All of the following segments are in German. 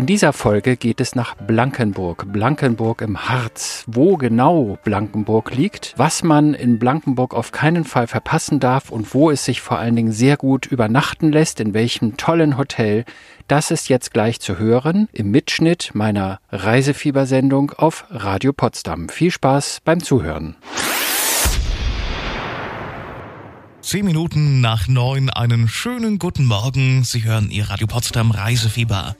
In dieser Folge geht es nach Blankenburg, Blankenburg im Harz. Wo genau Blankenburg liegt, was man in Blankenburg auf keinen Fall verpassen darf und wo es sich vor allen Dingen sehr gut übernachten lässt, in welchem tollen Hotel, das ist jetzt gleich zu hören im Mitschnitt meiner Reisefiebersendung auf Radio Potsdam. Viel Spaß beim Zuhören. Zehn Minuten nach neun, einen schönen guten Morgen. Sie hören Ihr Radio Potsdam Reisefieber.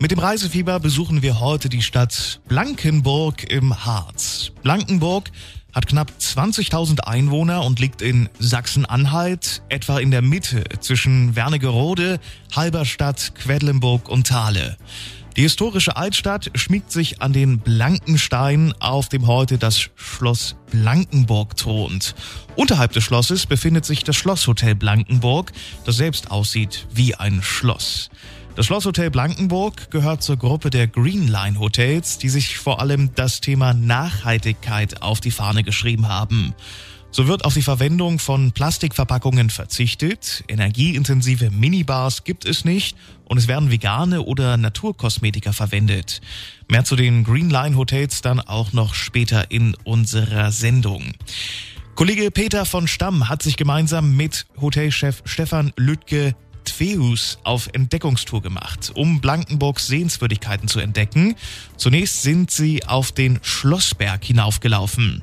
Mit dem Reisefieber besuchen wir heute die Stadt Blankenburg im Harz. Blankenburg hat knapp 20.000 Einwohner und liegt in Sachsen-Anhalt, etwa in der Mitte zwischen Wernigerode, Halberstadt, Quedlinburg und Thale. Die historische Altstadt schmiegt sich an den Blankenstein, auf dem heute das Schloss Blankenburg thront. Unterhalb des Schlosses befindet sich das Schlosshotel Blankenburg, das selbst aussieht wie ein Schloss. Das Schlosshotel Blankenburg gehört zur Gruppe der Green Line Hotels, die sich vor allem das Thema Nachhaltigkeit auf die Fahne geschrieben haben. So wird auf die Verwendung von Plastikverpackungen verzichtet, energieintensive Minibars gibt es nicht und es werden vegane oder Naturkosmetika verwendet. Mehr zu den Green Line Hotels dann auch noch später in unserer Sendung. Kollege Peter von Stamm hat sich gemeinsam mit Hotelchef Stefan Lüttke Tveus auf Entdeckungstour gemacht, um Blankenburgs Sehenswürdigkeiten zu entdecken. Zunächst sind sie auf den Schlossberg hinaufgelaufen.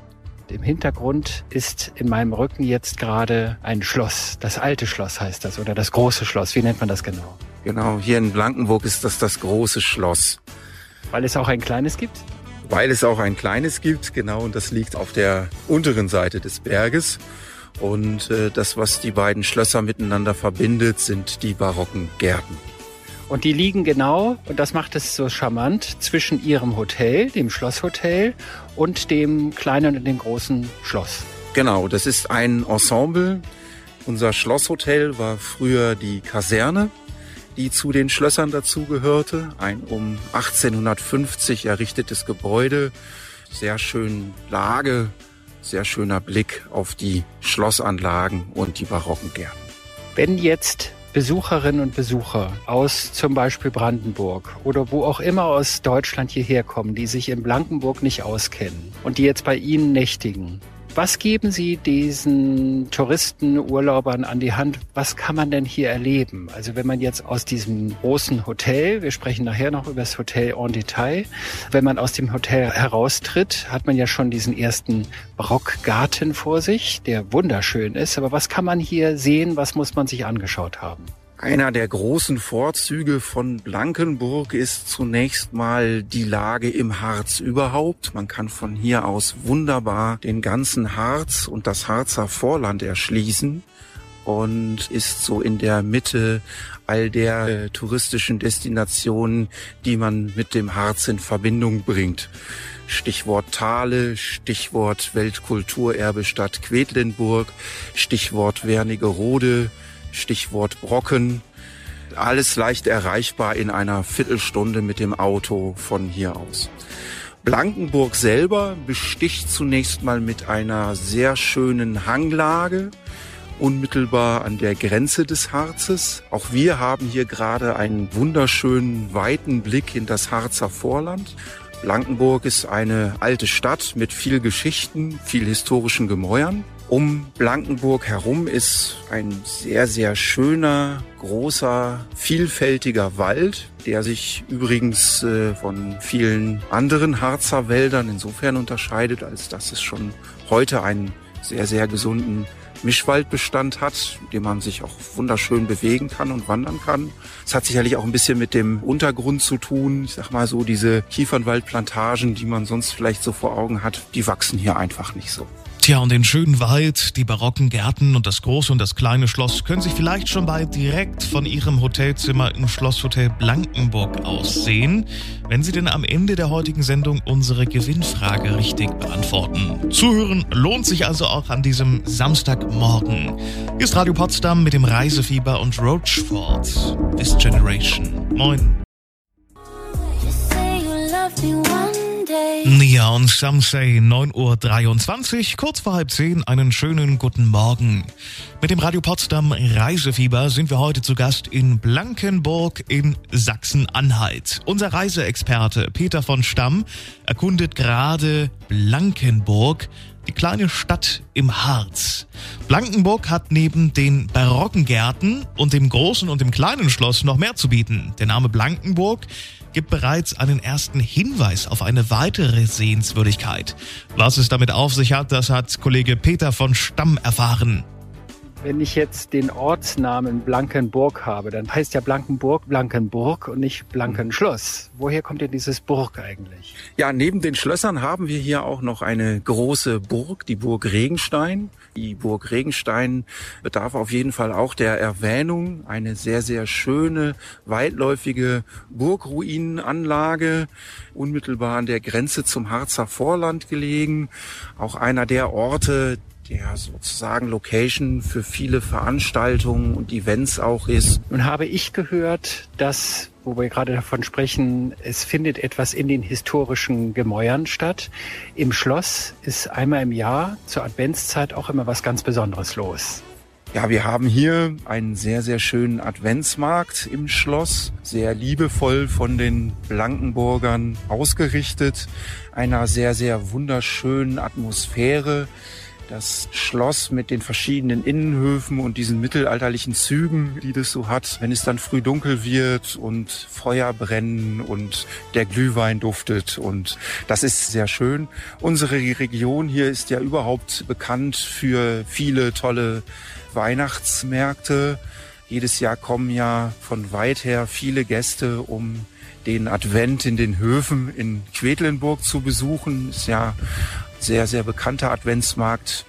Im Hintergrund ist in meinem Rücken jetzt gerade ein Schloss. Das alte Schloss heißt das oder das große Schloss. Wie nennt man das genau? Genau, hier in Blankenburg ist das das große Schloss. Weil es auch ein kleines gibt? Weil es auch ein kleines gibt, genau, und das liegt auf der unteren Seite des Berges. Und äh, das, was die beiden Schlösser miteinander verbindet, sind die barocken Gärten. Und die liegen genau, und das macht es so charmant, zwischen ihrem Hotel, dem Schlosshotel, und dem kleinen und dem großen Schloss. Genau, das ist ein Ensemble. Unser Schlosshotel war früher die Kaserne, die zu den Schlössern dazugehörte. Ein um 1850 errichtetes Gebäude, sehr schön Lage, sehr schöner Blick auf die Schlossanlagen und die barocken Gärten. Wenn jetzt Besucherinnen und Besucher aus zum Beispiel Brandenburg oder wo auch immer aus Deutschland hierher kommen, die sich in Blankenburg nicht auskennen und die jetzt bei Ihnen nächtigen. Was geben Sie diesen Touristen, Urlaubern an die Hand? Was kann man denn hier erleben? Also wenn man jetzt aus diesem großen Hotel, wir sprechen nachher noch über das Hotel en Detail, wenn man aus dem Hotel heraustritt, hat man ja schon diesen ersten Barockgarten vor sich, der wunderschön ist. Aber was kann man hier sehen? Was muss man sich angeschaut haben? Einer der großen Vorzüge von Blankenburg ist zunächst mal die Lage im Harz überhaupt. Man kann von hier aus wunderbar den ganzen Harz und das Harzer Vorland erschließen und ist so in der Mitte all der äh, touristischen Destinationen, die man mit dem Harz in Verbindung bringt. Stichwort Thale, Stichwort Weltkulturerbe-Stadt Quedlinburg, Stichwort Wernigerode, Stichwort Brocken. Alles leicht erreichbar in einer Viertelstunde mit dem Auto von hier aus. Blankenburg selber besticht zunächst mal mit einer sehr schönen Hanglage, unmittelbar an der Grenze des Harzes. Auch wir haben hier gerade einen wunderschönen weiten Blick in das Harzer Vorland. Blankenburg ist eine alte Stadt mit viel Geschichten, viel historischen Gemäuern. Um Blankenburg herum ist ein sehr, sehr schöner, großer, vielfältiger Wald, der sich übrigens äh, von vielen anderen Harzer Wäldern insofern unterscheidet, als dass es schon heute einen sehr, sehr gesunden Mischwaldbestand hat, in dem man sich auch wunderschön bewegen kann und wandern kann. Es hat sicherlich auch ein bisschen mit dem Untergrund zu tun. Ich sag mal so, diese Kiefernwaldplantagen, die man sonst vielleicht so vor Augen hat, die wachsen hier einfach nicht so. Tja, und den schönen Wald, die barocken Gärten und das große und das kleine Schloss können sich vielleicht schon bald direkt von Ihrem Hotelzimmer im Schlosshotel Blankenburg aussehen, wenn Sie denn am Ende der heutigen Sendung unsere Gewinnfrage richtig beantworten. Zuhören lohnt sich also auch an diesem Samstagmorgen. Hier ist Radio Potsdam mit dem Reisefieber und Roachford. This Generation. Moin. You say you love me one day. Neon Some Say 9.23 Uhr, kurz vor halb zehn, einen schönen guten Morgen. Mit dem Radio Potsdam Reisefieber sind wir heute zu Gast in Blankenburg in Sachsen-Anhalt. Unser Reiseexperte Peter von Stamm erkundet gerade Blankenburg, die kleine Stadt im Harz. Blankenburg hat neben den barocken Gärten und dem großen und dem kleinen Schloss noch mehr zu bieten. Der Name Blankenburg gibt bereits einen ersten Hinweis auf eine weitere Sehenswürdigkeit. Was es damit auf sich hat, das hat Kollege Peter von Stamm erfahren. Wenn ich jetzt den Ortsnamen Blankenburg habe, dann heißt ja Blankenburg Blankenburg und nicht Blankenschloss. Woher kommt denn dieses Burg eigentlich? Ja, neben den Schlössern haben wir hier auch noch eine große Burg, die Burg Regenstein. Die Burg Regenstein bedarf auf jeden Fall auch der Erwähnung. Eine sehr, sehr schöne, weitläufige Burgruinenanlage, unmittelbar an der Grenze zum Harzer Vorland gelegen. Auch einer der Orte, der sozusagen Location für viele Veranstaltungen und Events auch ist. Nun habe ich gehört, dass, wo wir gerade davon sprechen, es findet etwas in den historischen Gemäuern statt. Im Schloss ist einmal im Jahr zur Adventszeit auch immer was ganz Besonderes los. Ja, wir haben hier einen sehr, sehr schönen Adventsmarkt im Schloss, sehr liebevoll von den Blankenburgern ausgerichtet, einer sehr, sehr wunderschönen Atmosphäre das Schloss mit den verschiedenen Innenhöfen und diesen mittelalterlichen Zügen, die das so hat, wenn es dann früh dunkel wird und Feuer brennen und der Glühwein duftet und das ist sehr schön. Unsere Region hier ist ja überhaupt bekannt für viele tolle Weihnachtsmärkte. Jedes Jahr kommen ja von weit her viele Gäste, um den Advent in den Höfen in Quedlinburg zu besuchen. Ist ja sehr, sehr bekannter Adventsmarkt.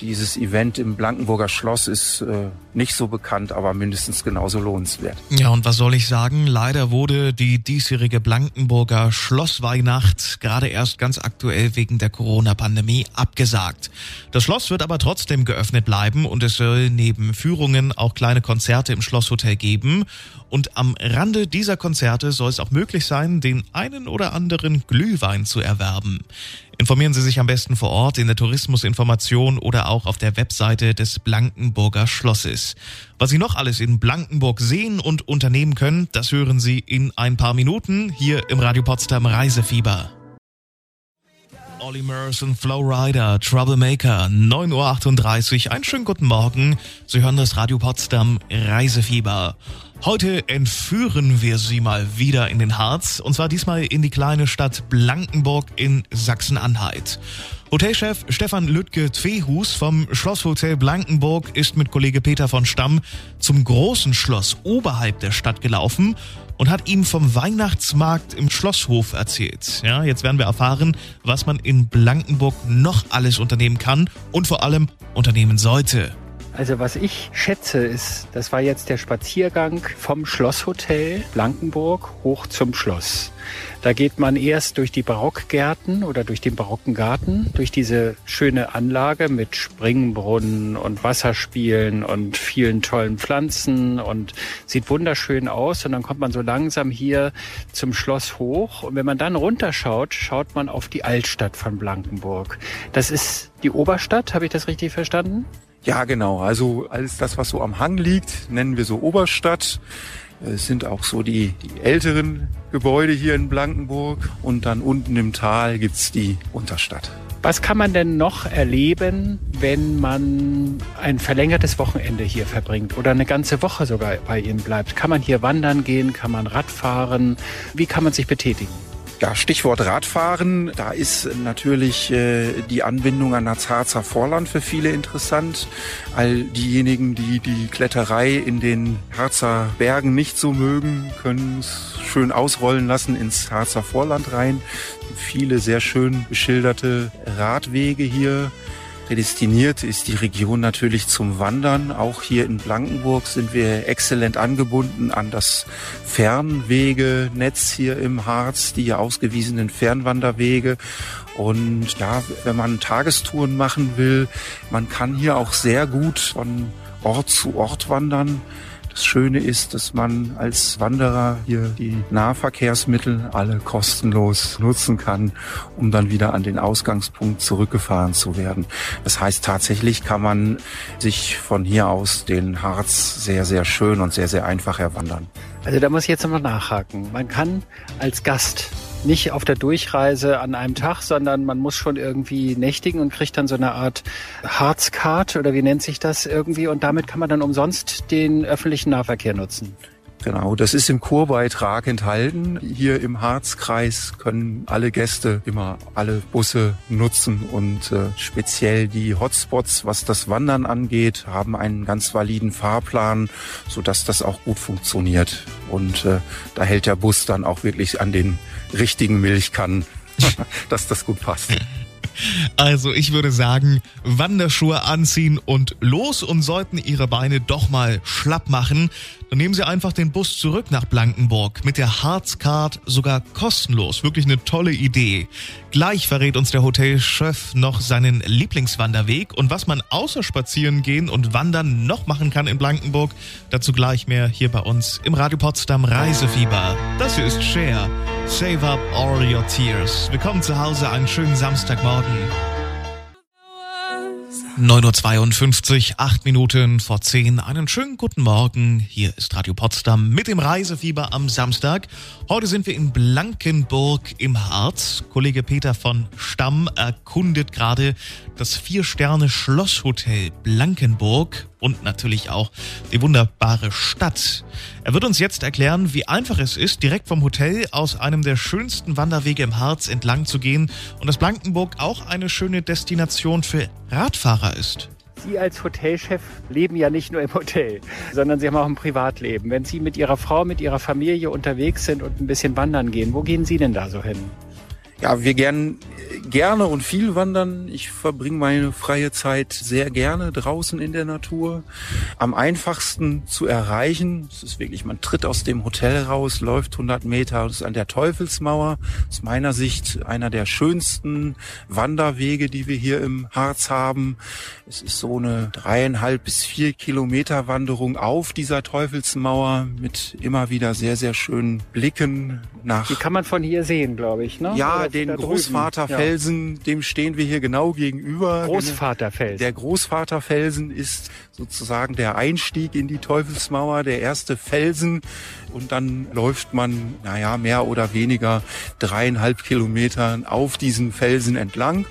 Dieses Event im Blankenburger Schloss ist äh, nicht so bekannt, aber mindestens genauso lohnenswert. Ja, und was soll ich sagen? Leider wurde die diesjährige Blankenburger Schlossweihnacht gerade erst ganz aktuell wegen der Corona-Pandemie abgesagt. Das Schloss wird aber trotzdem geöffnet bleiben und es soll neben Führungen auch kleine Konzerte im Schlosshotel geben. Und am Rande dieser Konzerte soll es auch möglich sein, den einen oder anderen Glühwein zu erwerben. Informieren Sie sich am besten vor Ort in der Tourismusinformation oder auch auf der Webseite des Blankenburger Schlosses. Was Sie noch alles in Blankenburg sehen und unternehmen können, das hören Sie in ein paar Minuten hier im Radio Potsdam Reisefieber. Olli Merson, Flowrider, Troublemaker, 9.38 Uhr. Einen schönen guten Morgen. Sie hören das Radio Potsdam Reisefieber. Heute entführen wir Sie mal wieder in den Harz und zwar diesmal in die kleine Stadt Blankenburg in Sachsen-Anhalt. Hotelchef Stefan Lüttke-Twehus vom Schlosshotel Blankenburg ist mit Kollege Peter von Stamm zum großen Schloss oberhalb der Stadt gelaufen und hat ihm vom Weihnachtsmarkt im Schlosshof erzählt. Ja, jetzt werden wir erfahren, was man in Blankenburg noch alles unternehmen kann und vor allem unternehmen sollte. Also was ich schätze ist, das war jetzt der Spaziergang vom Schlosshotel Blankenburg hoch zum Schloss. Da geht man erst durch die Barockgärten oder durch den barocken Garten, durch diese schöne Anlage mit Springbrunnen und Wasserspielen und vielen tollen Pflanzen und sieht wunderschön aus. Und dann kommt man so langsam hier zum Schloss hoch. Und wenn man dann runterschaut, schaut man auf die Altstadt von Blankenburg. Das ist die Oberstadt, habe ich das richtig verstanden? Ja, genau. Also alles das, was so am Hang liegt, nennen wir so Oberstadt. Es sind auch so die, die älteren Gebäude hier in Blankenburg. Und dann unten im Tal gibt's die Unterstadt. Was kann man denn noch erleben, wenn man ein verlängertes Wochenende hier verbringt oder eine ganze Woche sogar bei Ihnen bleibt? Kann man hier wandern gehen? Kann man Radfahren? Wie kann man sich betätigen? Ja, Stichwort Radfahren. Da ist natürlich äh, die Anbindung an das Harzer Vorland für viele interessant. All diejenigen, die die Kletterei in den Harzer Bergen nicht so mögen, können es schön ausrollen lassen ins Harzer Vorland rein. Viele sehr schön beschilderte Radwege hier. Prädestiniert ist die Region natürlich zum Wandern. Auch hier in Blankenburg sind wir exzellent angebunden an das Fernwegenetz hier im Harz, die ausgewiesenen Fernwanderwege. Und ja, wenn man Tagestouren machen will, man kann hier auch sehr gut von Ort zu Ort wandern. Das Schöne ist, dass man als Wanderer hier die Nahverkehrsmittel alle kostenlos nutzen kann, um dann wieder an den Ausgangspunkt zurückgefahren zu werden. Das heißt, tatsächlich kann man sich von hier aus den Harz sehr, sehr schön und sehr, sehr einfach erwandern. Also da muss ich jetzt nochmal nachhaken. Man kann als Gast nicht auf der Durchreise an einem Tag, sondern man muss schon irgendwie nächtigen und kriegt dann so eine Art Harzcard oder wie nennt sich das irgendwie und damit kann man dann umsonst den öffentlichen Nahverkehr nutzen. Genau, das ist im Kurbeitrag enthalten. Hier im Harzkreis können alle Gäste immer alle Busse nutzen und äh, speziell die Hotspots, was das Wandern angeht, haben einen ganz validen Fahrplan, so dass das auch gut funktioniert. Und äh, da hält der Bus dann auch wirklich an den richtigen Milchkannen, dass das gut passt. Also ich würde sagen, Wanderschuhe anziehen und los und sollten Ihre Beine doch mal schlapp machen, dann nehmen Sie einfach den Bus zurück nach Blankenburg mit der Harzcard sogar kostenlos. Wirklich eine tolle Idee. Gleich verrät uns der Hotelchef noch seinen Lieblingswanderweg und was man außer spazieren gehen und wandern noch machen kann in Blankenburg. Dazu gleich mehr hier bei uns im Radio Potsdam Reisefieber. Das hier ist Share. Save up all your tears. Willkommen zu Hause, einen schönen Samstagmorgen. 9.52 Uhr, 8 Minuten vor 10. Einen schönen guten Morgen. Hier ist Radio Potsdam mit dem Reisefieber am Samstag. Heute sind wir in Blankenburg im Harz. Kollege Peter von Stamm erkundet gerade das Vier-Sterne-Schlosshotel Blankenburg und natürlich auch die wunderbare Stadt. Er wird uns jetzt erklären, wie einfach es ist, direkt vom Hotel aus einem der schönsten Wanderwege im Harz entlang zu gehen und dass Blankenburg auch eine schöne Destination für Radfahrer ist. Sie als Hotelchef leben ja nicht nur im Hotel, sondern Sie haben auch ein Privatleben. Wenn Sie mit Ihrer Frau, mit Ihrer Familie unterwegs sind und ein bisschen wandern gehen, wo gehen Sie denn da so hin? Ja, wir gern, gerne und viel wandern. Ich verbringe meine freie Zeit sehr gerne draußen in der Natur. Am einfachsten zu erreichen, es ist wirklich, man tritt aus dem Hotel raus, läuft 100 Meter, das ist an der Teufelsmauer. Aus meiner Sicht einer der schönsten Wanderwege, die wir hier im Harz haben. Es ist so eine dreieinhalb bis vier Kilometer Wanderung auf dieser Teufelsmauer mit immer wieder sehr, sehr schönen Blicken nach. Die kann man von hier sehen, glaube ich, ne? Ja, den Großvaterfelsen, ja. dem stehen wir hier genau gegenüber. Großvaterfelsen. Der Großvaterfelsen ist sozusagen der Einstieg in die Teufelsmauer, der erste Felsen. Und dann läuft man, naja, mehr oder weniger dreieinhalb Kilometer auf diesen Felsen entlang.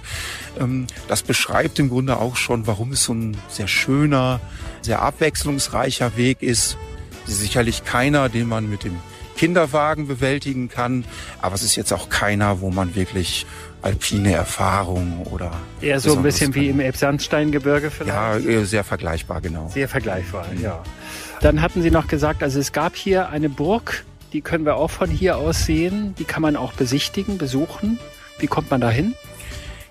Ähm, das beschreibt im Grunde auch schon, warum es so ein sehr schöner, sehr abwechslungsreicher Weg ist. Sicherlich keiner, den man mit dem Kinderwagen bewältigen kann. Aber es ist jetzt auch keiner, wo man wirklich alpine Erfahrung oder. Eher so ein bisschen wie im Elbsandsteingebirge vielleicht? Ja, sehr vergleichbar, genau. Sehr vergleichbar, mhm. ja. Dann hatten Sie noch gesagt, also es gab hier eine Burg, die können wir auch von hier aus sehen. Die kann man auch besichtigen, besuchen. Wie kommt man da hin?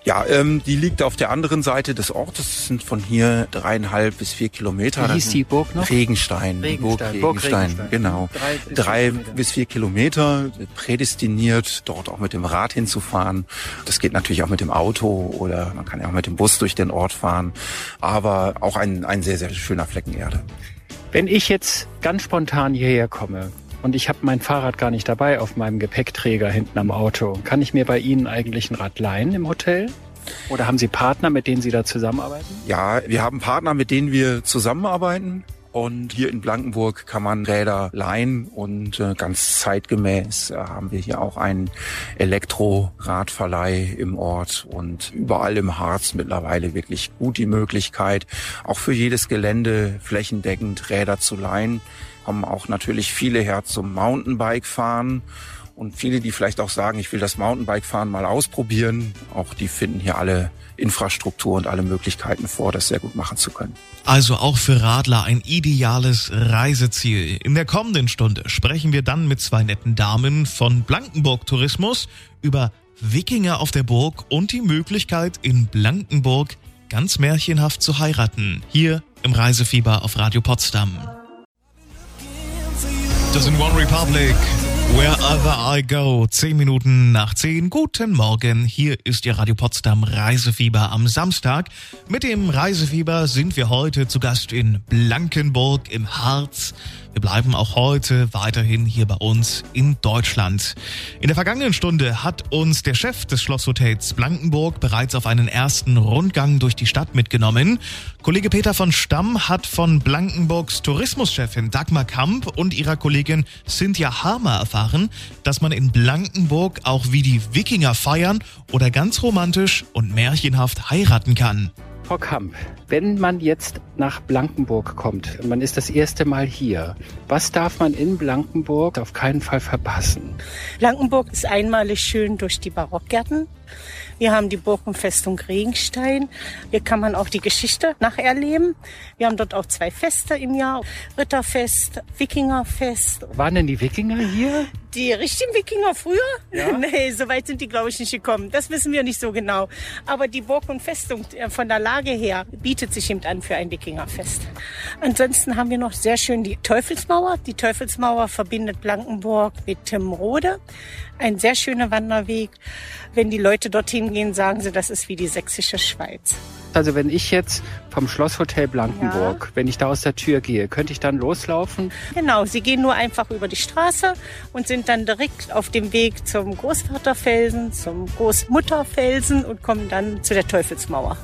Ja, ähm, die liegt auf der anderen Seite des Ortes. Das sind von hier dreieinhalb bis vier Kilometer. Wie hieß die Burg noch? Regenstein. Regenstein. Burg Regenstein, Regenstein. genau. Drei, bis, Drei vier bis vier Kilometer, prädestiniert, dort auch mit dem Rad hinzufahren. Das geht natürlich auch mit dem Auto oder man kann ja auch mit dem Bus durch den Ort fahren. Aber auch ein, ein sehr, sehr schöner Flecken Erde. Wenn ich jetzt ganz spontan hierher komme, und ich habe mein Fahrrad gar nicht dabei auf meinem Gepäckträger hinten am Auto. Kann ich mir bei Ihnen eigentlich ein Rad leihen im Hotel? Oder haben Sie Partner, mit denen Sie da zusammenarbeiten? Ja, wir haben Partner, mit denen wir zusammenarbeiten. Und hier in Blankenburg kann man Räder leihen und äh, ganz zeitgemäß äh, haben wir hier auch einen Elektroradverleih im Ort und überall im Harz mittlerweile wirklich gut die Möglichkeit, auch für jedes Gelände flächendeckend Räder zu leihen. Kommen auch natürlich viele her zum Mountainbike fahren und viele, die vielleicht auch sagen, ich will das Mountainbike fahren mal ausprobieren, auch die finden hier alle Infrastruktur und alle Möglichkeiten vor, das sehr gut machen zu können. Also auch für Radler ein ideales Reiseziel. In der kommenden Stunde sprechen wir dann mit zwei netten Damen von Blankenburg Tourismus über Wikinger auf der Burg und die Möglichkeit in Blankenburg ganz märchenhaft zu heiraten. Hier im Reisefieber auf Radio Potsdam. Das sind One Republic. Wherever I go, 10 Minuten nach 10. Guten Morgen, hier ist Ihr Radio Potsdam Reisefieber am Samstag. Mit dem Reisefieber sind wir heute zu Gast in Blankenburg im Harz. Wir bleiben auch heute weiterhin hier bei uns in Deutschland. In der vergangenen Stunde hat uns der Chef des Schlosshotels Blankenburg bereits auf einen ersten Rundgang durch die Stadt mitgenommen. Kollege Peter von Stamm hat von Blankenburgs Tourismuschefin Dagmar Kamp und ihrer Kollegin Cynthia Harmer erfahren, dass man in Blankenburg auch wie die Wikinger feiern oder ganz romantisch und märchenhaft heiraten kann. Frau Kamp, wenn man jetzt nach Blankenburg kommt, man ist das erste Mal hier, was darf man in Blankenburg auf keinen Fall verpassen? Blankenburg ist einmalig schön durch die Barockgärten. Wir haben die Burgenfestung Regenstein. Hier kann man auch die Geschichte nacherleben. Wir haben dort auch zwei Feste im Jahr. Ritterfest, Wikingerfest. Waren denn die Wikinger hier? Die richtigen Wikinger früher? Ja? nee, so weit sind die, glaube ich, nicht gekommen. Das wissen wir nicht so genau. Aber die Burg und Festung äh, von der Lage her bietet sich eben an für ein Wikingerfest. Ansonsten haben wir noch sehr schön die Teufelsmauer. Die Teufelsmauer verbindet Blankenburg mit Timrode. Ein sehr schöner Wanderweg. Wenn die Leute dorthin gehen, sagen sie, das ist wie die sächsische Schweiz. Also wenn ich jetzt vom Schlosshotel Blankenburg, wenn ich da aus der Tür gehe, könnte ich dann loslaufen? Genau, sie gehen nur einfach über die Straße und sind dann direkt auf dem Weg zum Großvaterfelsen, zum Großmutterfelsen und kommen dann zu der Teufelsmauer.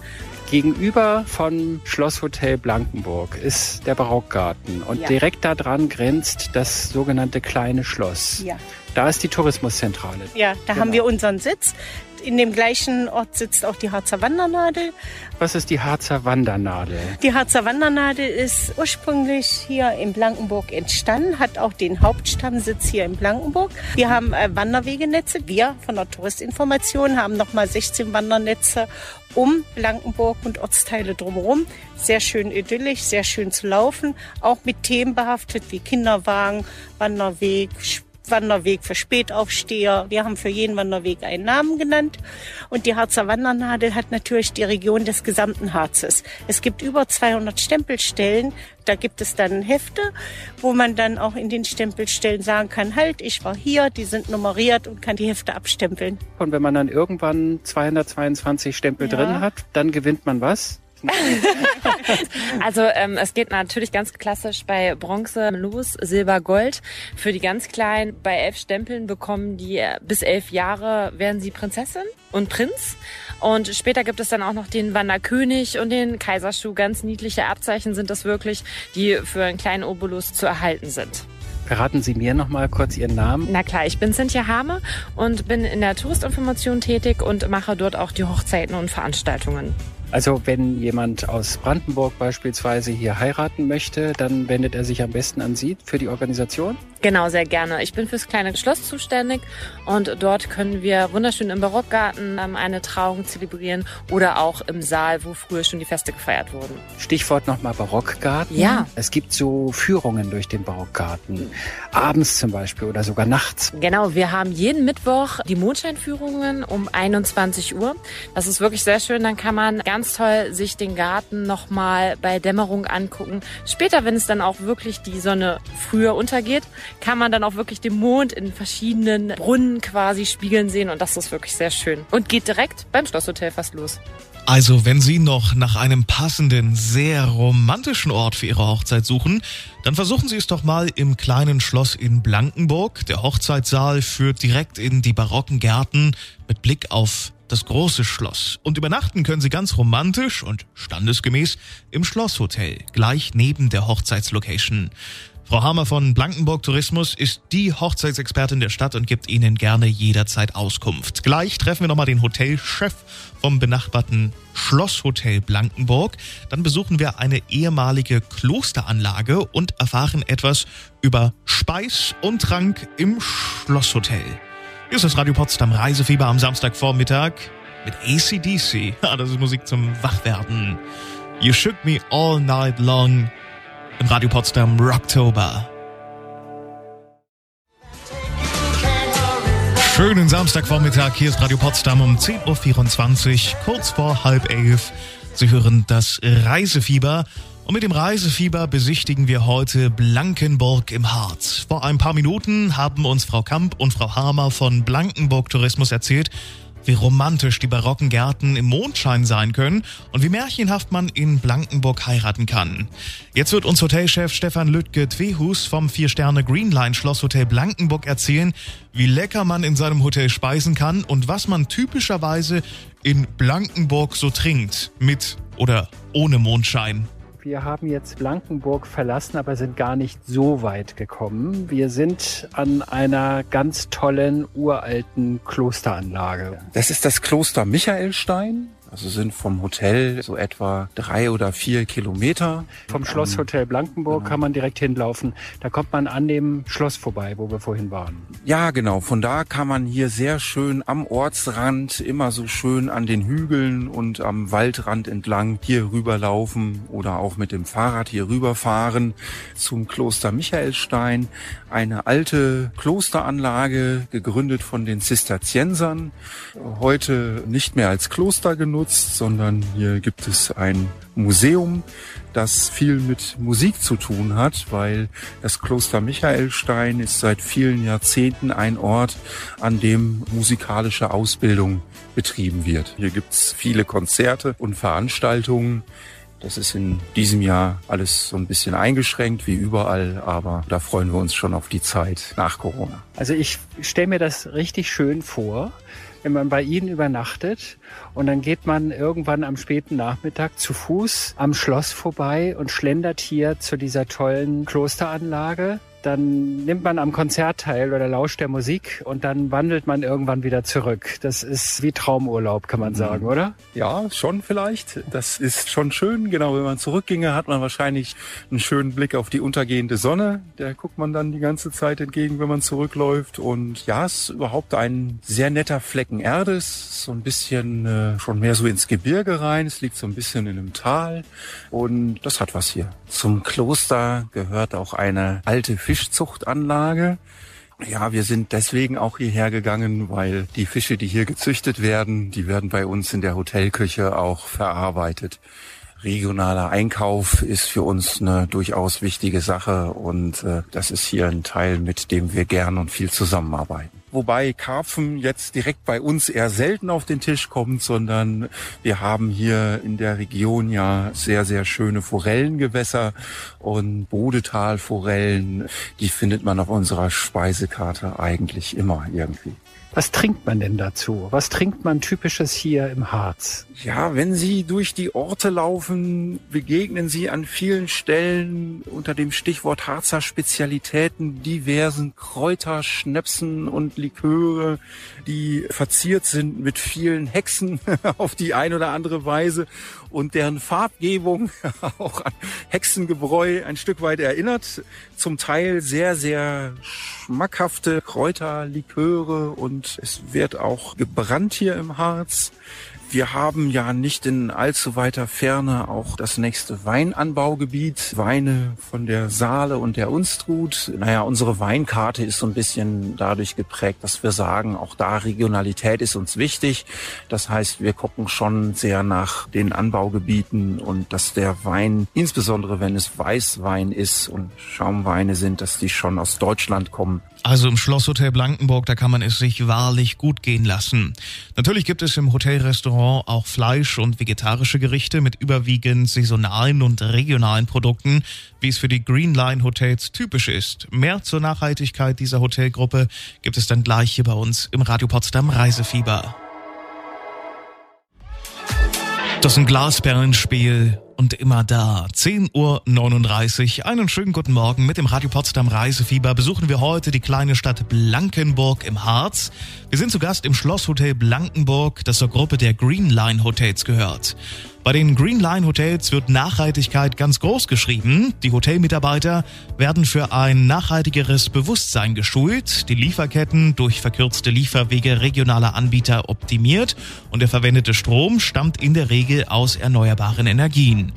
Gegenüber von Schlosshotel Blankenburg ist der Barockgarten und Ja. direkt daran grenzt das sogenannte kleine Schloss. Ja. Da ist die Tourismuszentrale. Ja, da Genau. haben wir unseren Sitz. In dem gleichen Ort sitzt auch die Harzer Wandernadel. Was ist die Harzer Wandernadel? Die Harzer Wandernadel ist ursprünglich hier in Blankenburg entstanden, hat auch den Hauptstammsitz hier in Blankenburg. Wir haben äh, Wanderwegenetze. Wir von der Touristinformation haben nochmal 16 Wandernetze um Blankenburg und Ortsteile drumherum. Sehr schön idyllisch, sehr schön zu laufen. Auch mit Themen behaftet wie Kinderwagen, Wanderweg, Wanderweg für Spätaufsteher. Wir haben für jeden Wanderweg einen Namen genannt. Und die Harzer Wandernadel hat natürlich die Region des gesamten Harzes. Es gibt über 200 Stempelstellen. Da gibt es dann Hefte, wo man dann auch in den Stempelstellen sagen kann, halt, ich war hier, die sind nummeriert und kann die Hefte abstempeln. Und wenn man dann irgendwann 222 Stempel Ja. drin hat, dann gewinnt man was? Also ähm, es geht natürlich ganz klassisch bei Bronze los, Silber, Gold. Für die ganz Kleinen bei elf Stempeln bekommen die äh, bis elf Jahre werden sie Prinzessin und Prinz. Und später gibt es dann auch noch den Wanderkönig und den Kaiserschuh. Ganz niedliche Abzeichen sind das wirklich, die für einen kleinen Obolus zu erhalten sind. Verraten Sie mir noch mal kurz Ihren Namen. Na klar, ich bin Cynthia Hame und bin in der Touristinformation tätig und mache dort auch die Hochzeiten und Veranstaltungen. Also wenn jemand aus Brandenburg beispielsweise hier heiraten möchte, dann wendet er sich am besten an Sie für die Organisation. Genau, sehr gerne. Ich bin fürs kleine Schloss zuständig und dort können wir wunderschön im Barockgarten ähm, eine Trauung zelebrieren oder auch im Saal, wo früher schon die Feste gefeiert wurden. Stichwort nochmal Barockgarten. Ja. Es gibt so Führungen durch den Barockgarten. Abends zum Beispiel oder sogar nachts. Genau, wir haben jeden Mittwoch die Mondscheinführungen um 21 Uhr. Das ist wirklich sehr schön. Dann kann man ganz toll sich den Garten nochmal bei Dämmerung angucken. Später, wenn es dann auch wirklich die Sonne früher untergeht, kann man dann auch wirklich den Mond in verschiedenen Brunnen quasi spiegeln sehen. Und das ist wirklich sehr schön. Und geht direkt beim Schlosshotel fast los. Also, wenn Sie noch nach einem passenden, sehr romantischen Ort für Ihre Hochzeit suchen, dann versuchen Sie es doch mal im kleinen Schloss in Blankenburg. Der Hochzeitssaal führt direkt in die barocken Gärten mit Blick auf das große Schloss. Und übernachten können Sie ganz romantisch und standesgemäß im Schlosshotel, gleich neben der Hochzeitslocation. Frau Hammer von Blankenburg Tourismus ist die Hochzeitsexpertin der Stadt und gibt Ihnen gerne jederzeit Auskunft. Gleich treffen wir nochmal den Hotelchef vom benachbarten Schlosshotel Blankenburg. Dann besuchen wir eine ehemalige Klosteranlage und erfahren etwas über Speis und Trank im Schlosshotel. Hier ist das Radio Potsdam Reisefieber am Samstagvormittag mit ACDC. Ah, das ist Musik zum Wachwerden. You shook me all night long im Radio Potsdam Rocktober. Schönen Samstagvormittag, hier ist Radio Potsdam um 10.24 Uhr, kurz vor halb elf. Sie hören das Reisefieber Und mit dem Reisefieber besichtigen wir heute Blankenburg im Harz. Vor ein paar Minuten haben uns Frau Kamp und Frau Hamer von Blankenburg Tourismus erzählt, wie romantisch die barocken Gärten im Mondschein sein können und wie märchenhaft man in Blankenburg heiraten kann. Jetzt wird uns Hotelchef Stefan Lüttke-Twehus vom Vier-Sterne Greenline Schlosshotel Blankenburg erzählen, wie lecker man in seinem Hotel speisen kann und was man typischerweise in Blankenburg so trinkt, mit oder ohne Mondschein. Wir haben jetzt Blankenburg verlassen, aber sind gar nicht so weit gekommen. Wir sind an einer ganz tollen uralten Klosteranlage. Das ist das Kloster Michaelstein. Also sind vom Hotel so etwa drei oder vier Kilometer. Vom Schlosshotel Blankenburg genau. kann man direkt hinlaufen. Da kommt man an dem Schloss vorbei, wo wir vorhin waren. Ja, genau. Von da kann man hier sehr schön am Ortsrand, immer so schön an den Hügeln und am Waldrand entlang hier rüberlaufen oder auch mit dem Fahrrad hier rüberfahren zum Kloster Michaelstein. Eine alte Klosteranlage, gegründet von den Zisterziensern. Heute nicht mehr als Kloster genutzt genutzt, sondern hier gibt es ein Museum, das viel mit Musik zu tun hat, weil das Kloster Michaelstein ist seit vielen Jahrzehnten ein Ort, an dem musikalische Ausbildung betrieben wird. Hier gibt es viele Konzerte und Veranstaltungen. Das ist in diesem Jahr alles so ein bisschen eingeschränkt, wie überall, aber da freuen wir uns schon auf die Zeit nach Corona. Also ich stelle mir das richtig schön vor wenn man bei ihnen übernachtet und dann geht man irgendwann am späten Nachmittag zu Fuß am Schloss vorbei und schlendert hier zu dieser tollen Klosteranlage dann nimmt man am Konzert teil oder lauscht der Musik und dann wandelt man irgendwann wieder zurück. Das ist wie Traumurlaub, kann man mhm. sagen, oder? Ja, schon vielleicht. Das ist schon schön. Genau, wenn man zurückginge, hat man wahrscheinlich einen schönen Blick auf die untergehende Sonne. Der guckt man dann die ganze Zeit entgegen, wenn man zurückläuft. Und ja, es ist überhaupt ein sehr netter Flecken Erde. Es so ein bisschen äh, schon mehr so ins Gebirge rein. Es liegt so ein bisschen in einem Tal. Und das hat was hier. Zum Kloster gehört auch eine alte Fischzuchtanlage. Ja, wir sind deswegen auch hierher gegangen, weil die Fische, die hier gezüchtet werden, die werden bei uns in der Hotelküche auch verarbeitet. Regionaler Einkauf ist für uns eine durchaus wichtige Sache und äh, das ist hier ein Teil, mit dem wir gern und viel zusammenarbeiten wobei Karpfen jetzt direkt bei uns eher selten auf den Tisch kommt, sondern wir haben hier in der Region ja sehr, sehr schöne Forellengewässer und Bodetalforellen, die findet man auf unserer Speisekarte eigentlich immer irgendwie. Was trinkt man denn dazu? Was trinkt man typisches hier im Harz? Ja, wenn Sie durch die Orte laufen, begegnen Sie an vielen Stellen unter dem Stichwort Harzer Spezialitäten diversen Kräuter, Schnäpsen und Liköre, die verziert sind mit vielen Hexen auf die ein oder andere Weise und deren Farbgebung auch an Hexengebräu ein Stück weit erinnert. Zum Teil sehr, sehr schmackhafte Kräuter, Liköre und es wird auch gebrannt hier im Harz. Wir haben ja nicht in allzu weiter Ferne auch das nächste Weinanbaugebiet. Weine von der Saale und der Unstrut. Naja, unsere Weinkarte ist so ein bisschen dadurch geprägt, dass wir sagen, auch da Regionalität ist uns wichtig. Das heißt, wir gucken schon sehr nach den Anbaugebieten und dass der Wein, insbesondere wenn es Weißwein ist und Schaumweine sind, dass die schon aus Deutschland kommen, also im Schlosshotel Blankenburg, da kann man es sich wahrlich gut gehen lassen. Natürlich gibt es im Hotelrestaurant auch Fleisch und vegetarische Gerichte mit überwiegend saisonalen und regionalen Produkten, wie es für die Greenline Hotels typisch ist. Mehr zur Nachhaltigkeit dieser Hotelgruppe gibt es dann gleich hier bei uns im Radio Potsdam Reisefieber. Das ist ein Glasperlenspiel und immer da. 10.39 Uhr. Einen schönen guten Morgen. Mit dem Radio Potsdam Reisefieber besuchen wir heute die kleine Stadt Blankenburg im Harz. Wir sind zu Gast im Schlosshotel Blankenburg, das zur Gruppe der Green Line Hotels gehört. Bei den Green Line Hotels wird Nachhaltigkeit ganz groß geschrieben. Die Hotelmitarbeiter werden für ein nachhaltigeres Bewusstsein geschult, die Lieferketten durch verkürzte Lieferwege regionaler Anbieter optimiert und der verwendete Strom stammt in der Regel aus erneuerbaren Energien.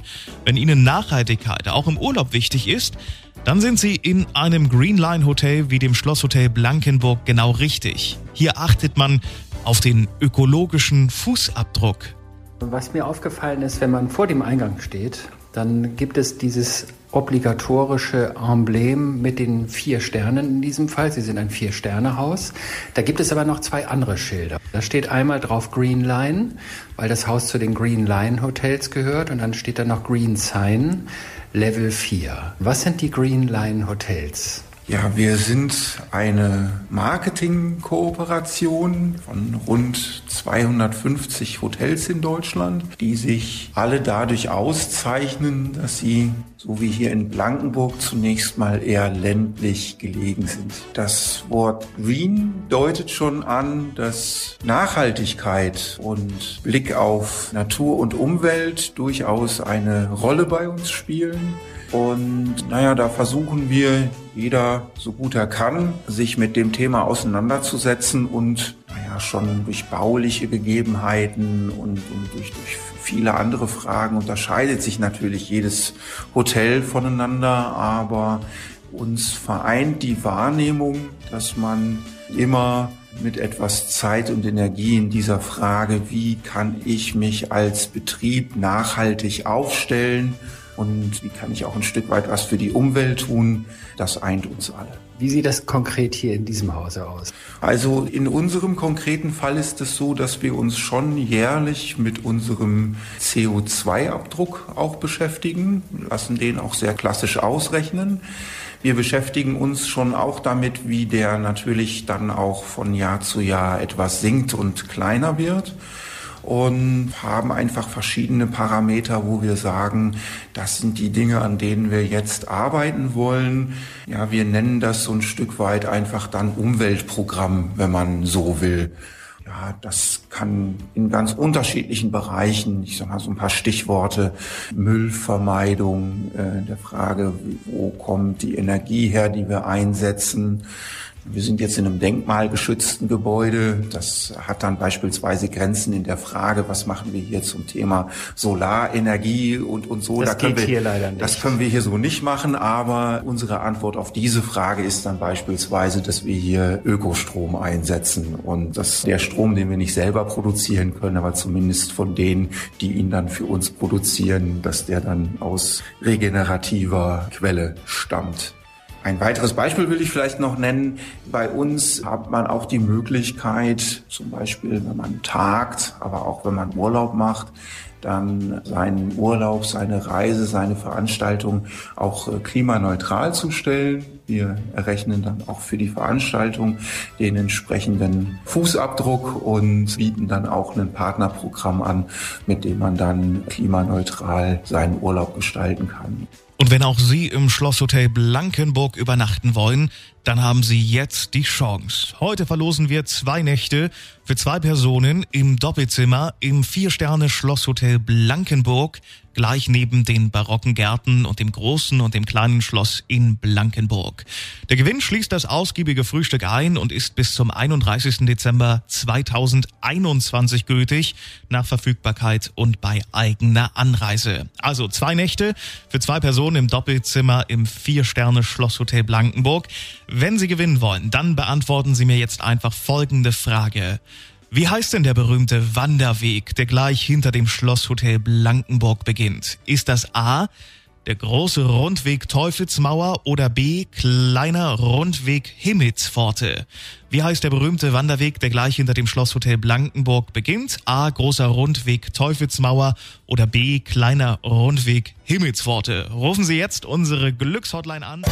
Wenn Ihnen Nachhaltigkeit auch im Urlaub wichtig ist, dann sind Sie in einem Green Line Hotel wie dem Schlosshotel Blankenburg genau richtig. Hier achtet man auf den ökologischen Fußabdruck was mir aufgefallen ist, wenn man vor dem Eingang steht, dann gibt es dieses obligatorische Emblem mit den vier Sternen in diesem Fall. Sie sind ein Vier-Sterne-Haus. Da gibt es aber noch zwei andere Schilder. Da steht einmal drauf Green Line, weil das Haus zu den Green Line Hotels gehört. Und dann steht da noch Green Sign, Level 4. Was sind die Green Line Hotels? Ja, wir sind eine Marketingkooperation von rund 250 Hotels in Deutschland, die sich alle dadurch auszeichnen, dass sie, so wie hier in Blankenburg, zunächst mal eher ländlich gelegen sind. Das Wort Green deutet schon an, dass Nachhaltigkeit und Blick auf Natur und Umwelt durchaus eine Rolle bei uns spielen. Und naja, da versuchen wir, jeder so gut er kann, sich mit dem Thema auseinanderzusetzen und naja, schon durch bauliche Gegebenheiten und, und durch, durch viele andere Fragen unterscheidet sich natürlich jedes Hotel voneinander, aber uns vereint die Wahrnehmung, dass man immer mit etwas Zeit und Energie in dieser Frage, wie kann ich mich als Betrieb nachhaltig aufstellen, und wie kann ich auch ein Stück weit was für die Umwelt tun, das eint uns alle. Wie sieht das konkret hier in diesem Hause aus? Also in unserem konkreten Fall ist es so, dass wir uns schon jährlich mit unserem CO2-Abdruck auch beschäftigen, lassen den auch sehr klassisch ausrechnen. Wir beschäftigen uns schon auch damit, wie der natürlich dann auch von Jahr zu Jahr etwas sinkt und kleiner wird und haben einfach verschiedene Parameter, wo wir sagen, das sind die Dinge, an denen wir jetzt arbeiten wollen. Ja, wir nennen das so ein Stück weit einfach dann Umweltprogramm, wenn man so will. Ja, das kann in ganz unterschiedlichen Bereichen, ich sag mal so ein paar Stichworte, Müllvermeidung, äh, der Frage, wo kommt die Energie her, die wir einsetzen, wir sind jetzt in einem denkmalgeschützten Gebäude. Das hat dann beispielsweise Grenzen in der Frage, was machen wir hier zum Thema Solarenergie und, und so. Das da geht wir, hier leider nicht. Das können wir hier so nicht machen, aber unsere Antwort auf diese Frage ist dann beispielsweise, dass wir hier Ökostrom einsetzen und dass der Strom, den wir nicht selber produzieren können, aber zumindest von denen, die ihn dann für uns produzieren, dass der dann aus regenerativer Quelle stammt. Ein weiteres Beispiel will ich vielleicht noch nennen. Bei uns hat man auch die Möglichkeit, zum Beispiel, wenn man tagt, aber auch wenn man Urlaub macht, dann seinen Urlaub, seine Reise, seine Veranstaltung auch äh, klimaneutral zu stellen. Wir errechnen dann auch für die Veranstaltung den entsprechenden Fußabdruck und bieten dann auch ein Partnerprogramm an, mit dem man dann klimaneutral seinen Urlaub gestalten kann. Und wenn auch Sie im Schlosshotel Blankenburg übernachten wollen, dann haben Sie jetzt die Chance. Heute verlosen wir zwei Nächte für zwei Personen im Doppelzimmer im Vier-Sterne-Schlosshotel Blankenburg, gleich neben den barocken Gärten und dem großen und dem kleinen Schloss in Blankenburg. Der Gewinn schließt das ausgiebige Frühstück ein und ist bis zum 31. Dezember 2021 gültig, nach Verfügbarkeit und bei eigener Anreise. Also zwei Nächte für zwei Personen im Doppelzimmer im Vier-Sterne-Schlosshotel Blankenburg. Wenn Sie gewinnen wollen, dann beantworten Sie mir jetzt einfach folgende Frage. Wie heißt denn der berühmte Wanderweg, der gleich hinter dem Schlosshotel Blankenburg beginnt? Ist das A, der große Rundweg Teufelsmauer oder B, kleiner Rundweg Himmelspforte? Wie heißt der berühmte Wanderweg, der gleich hinter dem Schlosshotel Blankenburg beginnt? A, großer Rundweg Teufelsmauer oder B, kleiner Rundweg Himmelspforte? Rufen Sie jetzt unsere Glückshotline an.